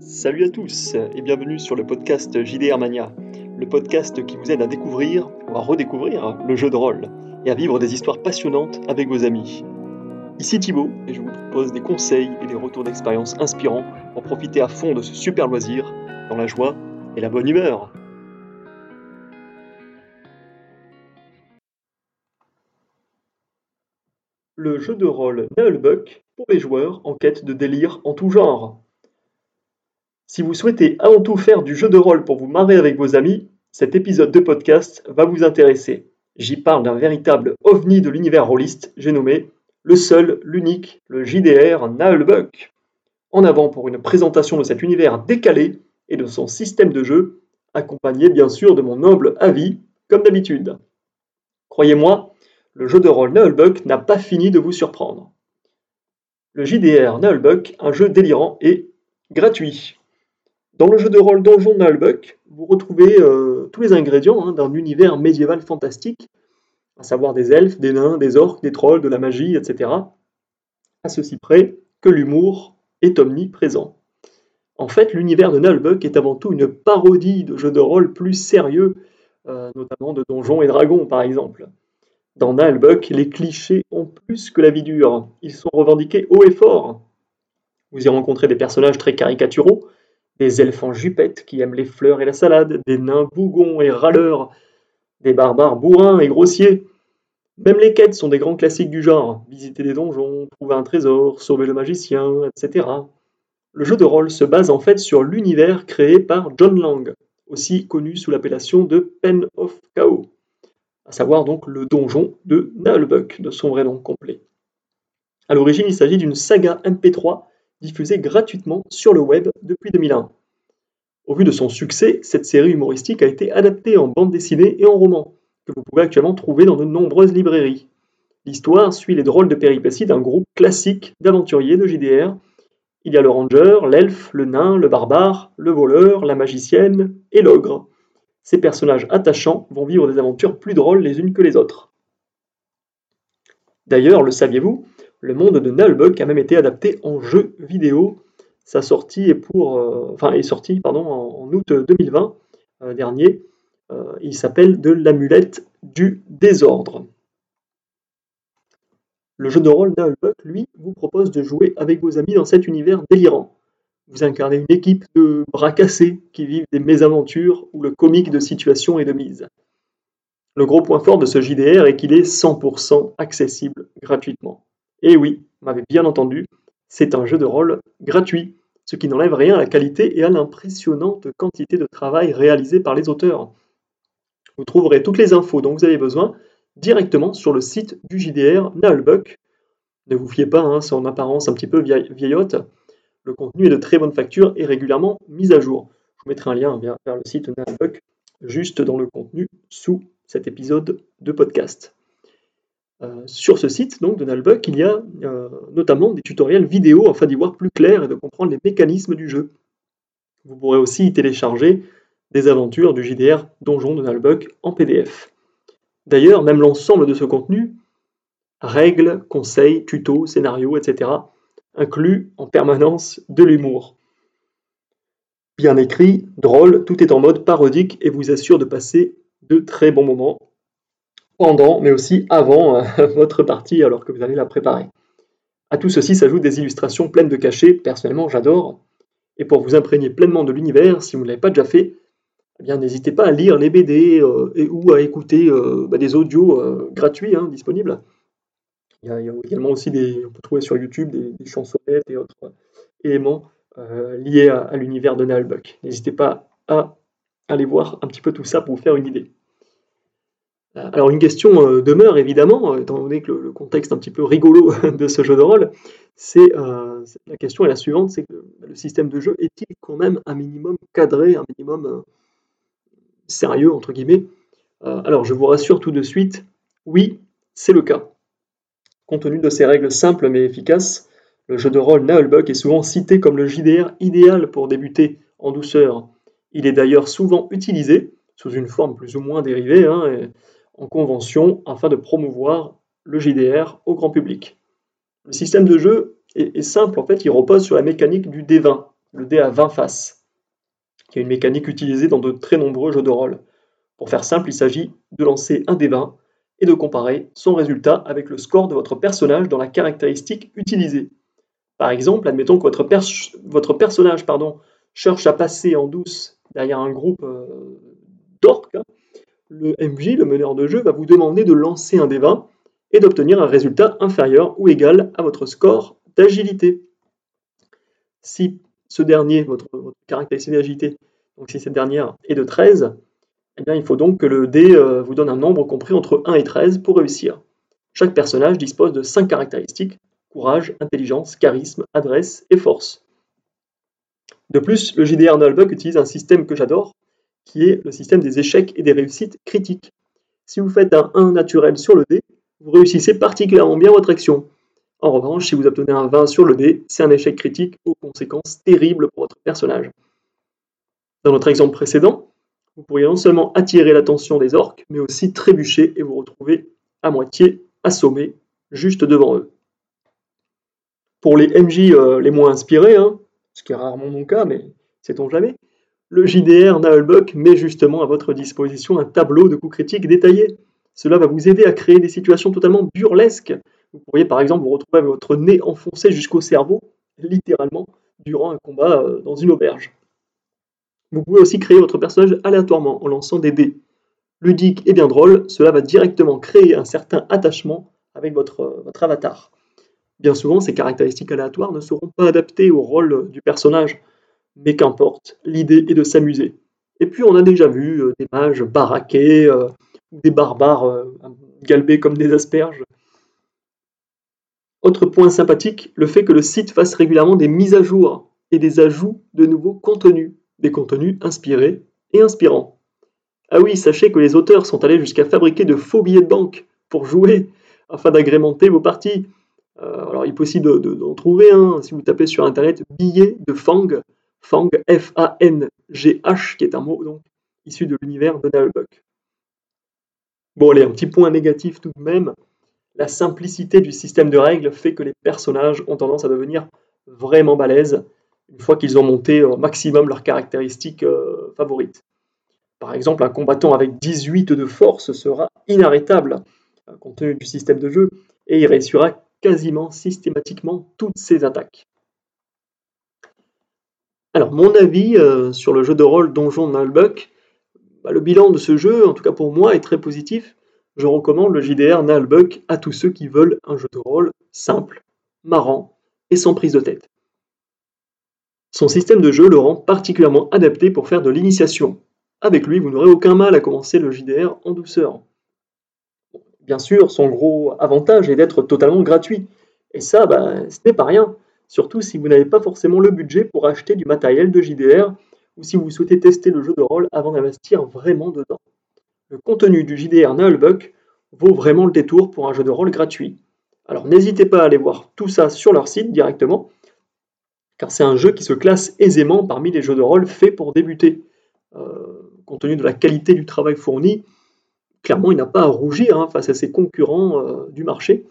Salut à tous et bienvenue sur le podcast JDR Mania, le podcast qui vous aide à découvrir ou à redécouvrir le jeu de rôle et à vivre des histoires passionnantes avec vos amis. Ici Thibaut et je vous propose des conseils et des retours d'expérience inspirants pour profiter à fond de ce super loisir dans la joie et la bonne humeur. Le jeu de rôle Nullbuck pour les joueurs en quête de délire en tout genre. Si vous souhaitez avant tout faire du jeu de rôle pour vous marrer avec vos amis, cet épisode de podcast va vous intéresser. J'y parle d'un véritable ovni de l'univers rôliste, j'ai nommé le seul, l'unique, le JDR Nullbuck. En avant pour une présentation de cet univers décalé et de son système de jeu, accompagné bien sûr de mon noble avis, comme d'habitude. Croyez-moi, le jeu de rôle Nullbuck n'a pas fini de vous surprendre. Le JDR Nullbuck, un jeu délirant et gratuit. Dans le jeu de rôle Donjon Nullbuck, vous retrouvez euh, tous les ingrédients hein, d'un univers médiéval fantastique, à savoir des elfes, des nains, des orques, des trolls, de la magie, etc. À ceci près que l'humour est omniprésent. En fait, l'univers de Nullbuck est avant tout une parodie de jeux de rôle plus sérieux, euh, notamment de Donjons et Dragons par exemple. Dans Nullbuck, les clichés ont plus que la vie dure. Ils sont revendiqués haut et fort. Vous y rencontrez des personnages très caricaturaux, des elfes en jupette qui aiment les fleurs et la salade, des nains bougons et râleurs, des barbares bourrins et grossiers. Même les quêtes sont des grands classiques du genre, visiter des donjons, trouver un trésor, sauver le magicien, etc. Le jeu de rôle se base en fait sur l'univers créé par John Lang, aussi connu sous l'appellation de Pen of Chaos, à savoir donc le donjon de Nullbuck, de son vrai nom complet. À l'origine, il s'agit d'une saga MP3 diffusée gratuitement sur le web depuis 2001. Au vu de son succès, cette série humoristique a été adaptée en bande dessinée et en roman, que vous pouvez actuellement trouver dans de nombreuses librairies. L'histoire suit les drôles de péripéties d'un groupe classique d'aventuriers de JDR. Il y a le ranger, l'elfe, le nain, le barbare, le voleur, la magicienne et l'ogre. Ces personnages attachants vont vivre des aventures plus drôles les unes que les autres. D'ailleurs, le saviez-vous, le monde de Nullbuck a même été adapté en jeu vidéo. Sa sortie est, pour, euh, sortie en, août 2020 euh, dernier. Euh, il s'appelle De l'amulette du désordre. Le jeu de rôle Nullbuck, lui, vous propose de jouer avec vos amis dans cet univers délirant. Vous incarnez une équipe de bras cassés qui vivent des mésaventures ou le comique de situation et de mise. Le gros point fort de ce JDR est qu'il est 100% accessible gratuitement. Et oui, vous m'avez bien entendu, c'est un jeu de rôle gratuit, ce qui n'enlève rien à la qualité et à l'impressionnante quantité de travail réalisé par les auteurs. Vous trouverez toutes les infos dont vous avez besoin directement sur le site du JDR Nullbuck. Ne vous fiez pas, hein, en apparence un petit peu vieillotte. Le contenu est de très bonne facture et régulièrement mis à jour. Je vous mettrai un lien vers, le site Nullbuck juste dans le contenu sous cet épisode de podcast. Euh, sur ce site donc de Nullbuck, il y a euh, notamment des tutoriels vidéo afin d'y voir plus clair et de comprendre les mécanismes du jeu. Vous pourrez aussi y télécharger des aventures du JDR Donjon de Nullbuck en PDF. D'ailleurs, même l'ensemble de ce contenu, règles, conseils, tutos, scénarios, etc., inclut en permanence de l'humour. Bien écrit, drôle, tout est en mode parodique et vous assure de passer de très bons moments pendant, mais aussi avant euh, votre partie alors que vous allez la préparer. À tout ceci s'ajoutent des illustrations pleines de cachets, personnellement j'adore. Et pour vous imprégner pleinement de l'univers, si vous ne l'avez pas déjà fait, eh bien n'hésitez pas à lire les BD euh, et ou à écouter euh, bah, des audios gratuits hein, disponibles. Il y, a, également aussi des, on peut trouver sur YouTube des, chansonnettes et autres éléments liés à, l'univers de Nalbuck. N'hésitez pas à aller voir un petit peu tout ça pour vous faire une idée. Euh, alors une question euh, demeure évidemment, euh, étant donné que le, contexte un petit peu rigolo de ce jeu de rôle, c'est la question est la suivante, c'est que le système de jeu est-il quand même un minimum cadré, un minimum sérieux entre guillemets? Alors je vous rassure tout de suite, oui, c'est le cas. Compte tenu de ces règles simples mais efficaces, le jeu de rôle Nullbuck est souvent cité comme le JDR idéal pour débuter en douceur. Il est d'ailleurs souvent utilisé sous une forme plus ou moins dérivée, hein, en convention afin de promouvoir le JDR au grand public. Le système de jeu est, simple, en fait, il repose sur la mécanique du D20, le dé à 20 faces, qui est une mécanique utilisée dans de très nombreux jeux de rôle. Pour faire simple, il s'agit de lancer un dé 20 et de comparer son résultat avec le score de votre personnage dans la caractéristique utilisée. Par exemple, admettons que votre, personnage cherche à passer en douce derrière un groupe euh, d'orques. Hein. Le MJ, le meneur de jeu, va vous demander de lancer un dé 20 et d'obtenir un résultat inférieur ou égal à votre score d'agilité. Si ce dernier, votre, caractéristique d'agilité, donc si cette dernière est de 13, eh il faut donc que le dé euh, vous donne un nombre compris entre 1 et 13 pour réussir. Chaque personnage dispose de 5 caractéristiques, courage, intelligence, charisme, adresse et force. De plus, le JDR Nullbug utilise un système que j'adore, qui est le système des échecs et des réussites critiques. Si vous faites un 1 naturel sur le dé, vous réussissez particulièrement bien votre action. En revanche, si vous obtenez un 20 sur le dé, c'est un échec critique aux conséquences terribles pour votre personnage. Dans notre exemple précédent, vous pourriez non seulement attirer l'attention des orques, mais aussi trébucher et vous retrouver à moitié assommé juste devant eux. Pour les MJ euh, les moins inspirés, hein, ce qui est rarement mon cas, mais sait-on jamais, le JDR Naulbuck met justement à votre disposition un tableau de coups critiques détaillé. Cela va vous aider à créer des situations totalement burlesques. Vous pourriez par exemple vous retrouver avec votre nez enfoncé jusqu'au cerveau, littéralement, durant un combat euh, dans une auberge. Vous pouvez aussi créer votre personnage aléatoirement en lançant des dés. Ludique et bien drôle, cela va directement créer un certain attachement avec votre, euh, votre avatar. Bien souvent, ces caractéristiques aléatoires ne seront pas adaptées au rôle du personnage, mais qu'importe, l'idée est de s'amuser. Et puis on a déjà vu euh, des mages baraqués, euh, des barbares euh, galbés comme des asperges. Autre point sympathique, le fait que le site fasse régulièrement des mises à jour et des ajouts de nouveaux contenus, des contenus inspirés et inspirants. Ah oui, sachez que les auteurs sont allés jusqu'à fabriquer de faux billets de banque pour jouer, afin d'agrémenter vos parties. Alors, il est possible d'en trouver un, si vous tapez sur internet billet de Fang, Fang, F-A-N-G-H, qui est un mot donc issu de l'univers de Nullbuck. Bon, allez, un petit point négatif tout de même. La simplicité du système de règles fait que les personnages ont tendance à devenir vraiment balèzes une fois qu'ils ont monté au maximum leurs caractéristiques euh, favorites. Par exemple, un combattant avec 18 de force sera inarrêtable, euh, compte tenu du système de jeu, et il réussira quasiment systématiquement toutes ses attaques. Alors, mon avis euh, sur le jeu de rôle Donjon Nalbuck, bah, le bilan de ce jeu, en tout cas pour moi, est très positif. Je recommande le JDR Nalbuck à tous ceux qui veulent un jeu de rôle simple, marrant et sans prise de tête. Son système de jeu le rend particulièrement adapté pour faire de l'initiation. Avec lui, vous n'aurez aucun mal à commencer le JDR en douceur. Bien sûr, son gros avantage est d'être totalement gratuit. Et ça, bah, ce n'est pas rien. Surtout si vous n'avez pas forcément le budget pour acheter du matériel de JDR ou si vous souhaitez tester le jeu de rôle avant d'investir vraiment dedans. Le contenu du JDR Nullbuck vaut vraiment le détour pour un jeu de rôle gratuit. Alors n'hésitez pas à aller voir tout ça sur leur site directement car c'est un jeu qui se classe aisément parmi les jeux de rôle faits pour débuter. Euh, compte tenu de la qualité du travail fourni, clairement, il n'a pas à rougir hein, face à ses concurrents euh, du marché.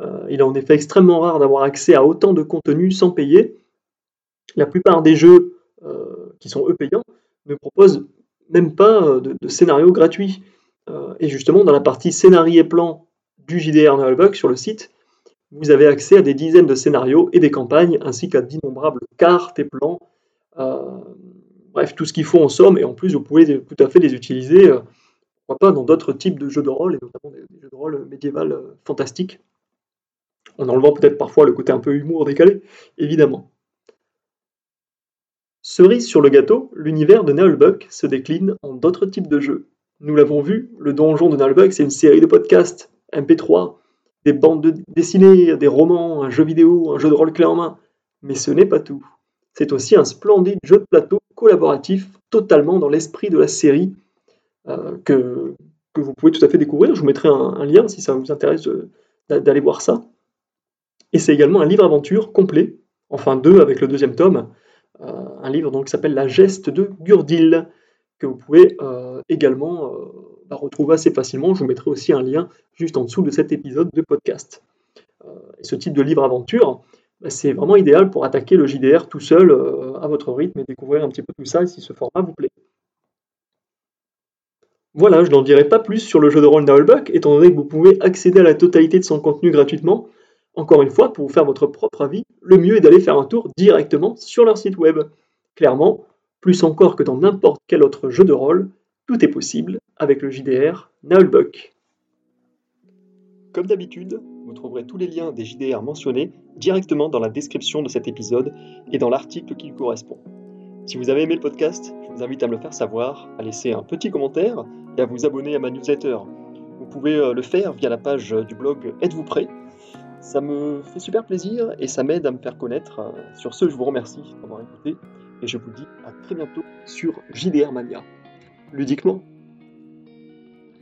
Euh, il est en effet extrêmement rare d'avoir accès à autant de contenu sans payer. La plupart des jeux qui sont eux payants ne proposent même pas de, de scénario gratuit. et justement, dans la partie scénario et plan du JDR Nullbug sur le site, vous avez accès à des dizaines de scénarios et des campagnes, ainsi qu'à d'innombrables cartes et plans. Euh, bref, tout ce qu'il faut en somme, et en plus, vous pouvez tout à fait les utiliser, euh, pourquoi pas, dans d'autres types de jeux de rôle, et notamment des, jeux de rôle médiéval euh, fantastiques, en enlevant peut-être parfois le côté un peu humour décalé, évidemment. Cerise sur le gâteau, l'univers de Nullbuck se décline en d'autres types de jeux. Nous l'avons vu, le donjon de Nullbuck, c'est une série de podcasts, MP3, des bandes dessinées, des romans, un jeu vidéo, un jeu de rôle clé en main. Mais ce n'est pas tout. C'est aussi un splendide jeu de plateau collaboratif, totalement dans l'esprit de la série, euh, que, que, vous pouvez tout à fait découvrir. Je vous mettrai un, lien si ça vous intéresse d'aller voir ça. Et c'est également un livre-aventure complet, enfin deux avec le deuxième tome, euh, un livre donc, qui s'appelle La geste de Gurdil, que vous pouvez euh, également va retrouver assez facilement. Je vous mettrai aussi un lien juste en dessous de cet épisode de podcast. Euh, ce type de livre aventure bah, c'est vraiment idéal pour attaquer le JDR tout seul euh, à votre rythme et découvrir un petit peu tout ça si ce format vous plaît. Voilà, je n'en dirai pas plus sur le jeu de rôle Naulbuck, étant donné que vous pouvez accéder à la totalité de son contenu gratuitement. Encore une fois, pour vous faire votre propre avis, le mieux est d'aller faire un tour directement sur leur site web. Clairement, plus encore que dans n'importe quel autre jeu de rôle, tout est possible avec le JDR Naulbuck. Comme d'habitude, vous trouverez tous les liens des JDR mentionnés directement dans la description de cet épisode et dans l'article qui lui correspond. Si vous avez aimé le podcast, je vous invite à me le faire savoir, à laisser un petit commentaire et à vous abonner à ma newsletter. Vous pouvez euh, le faire via la page du blog Êtes-vous prêt? Ça me fait super plaisir et ça m'aide à me faire connaître. Sur ce, je vous remercie d'avoir écouté et je vous dis à très bientôt sur JDR Mania. Ludiquement.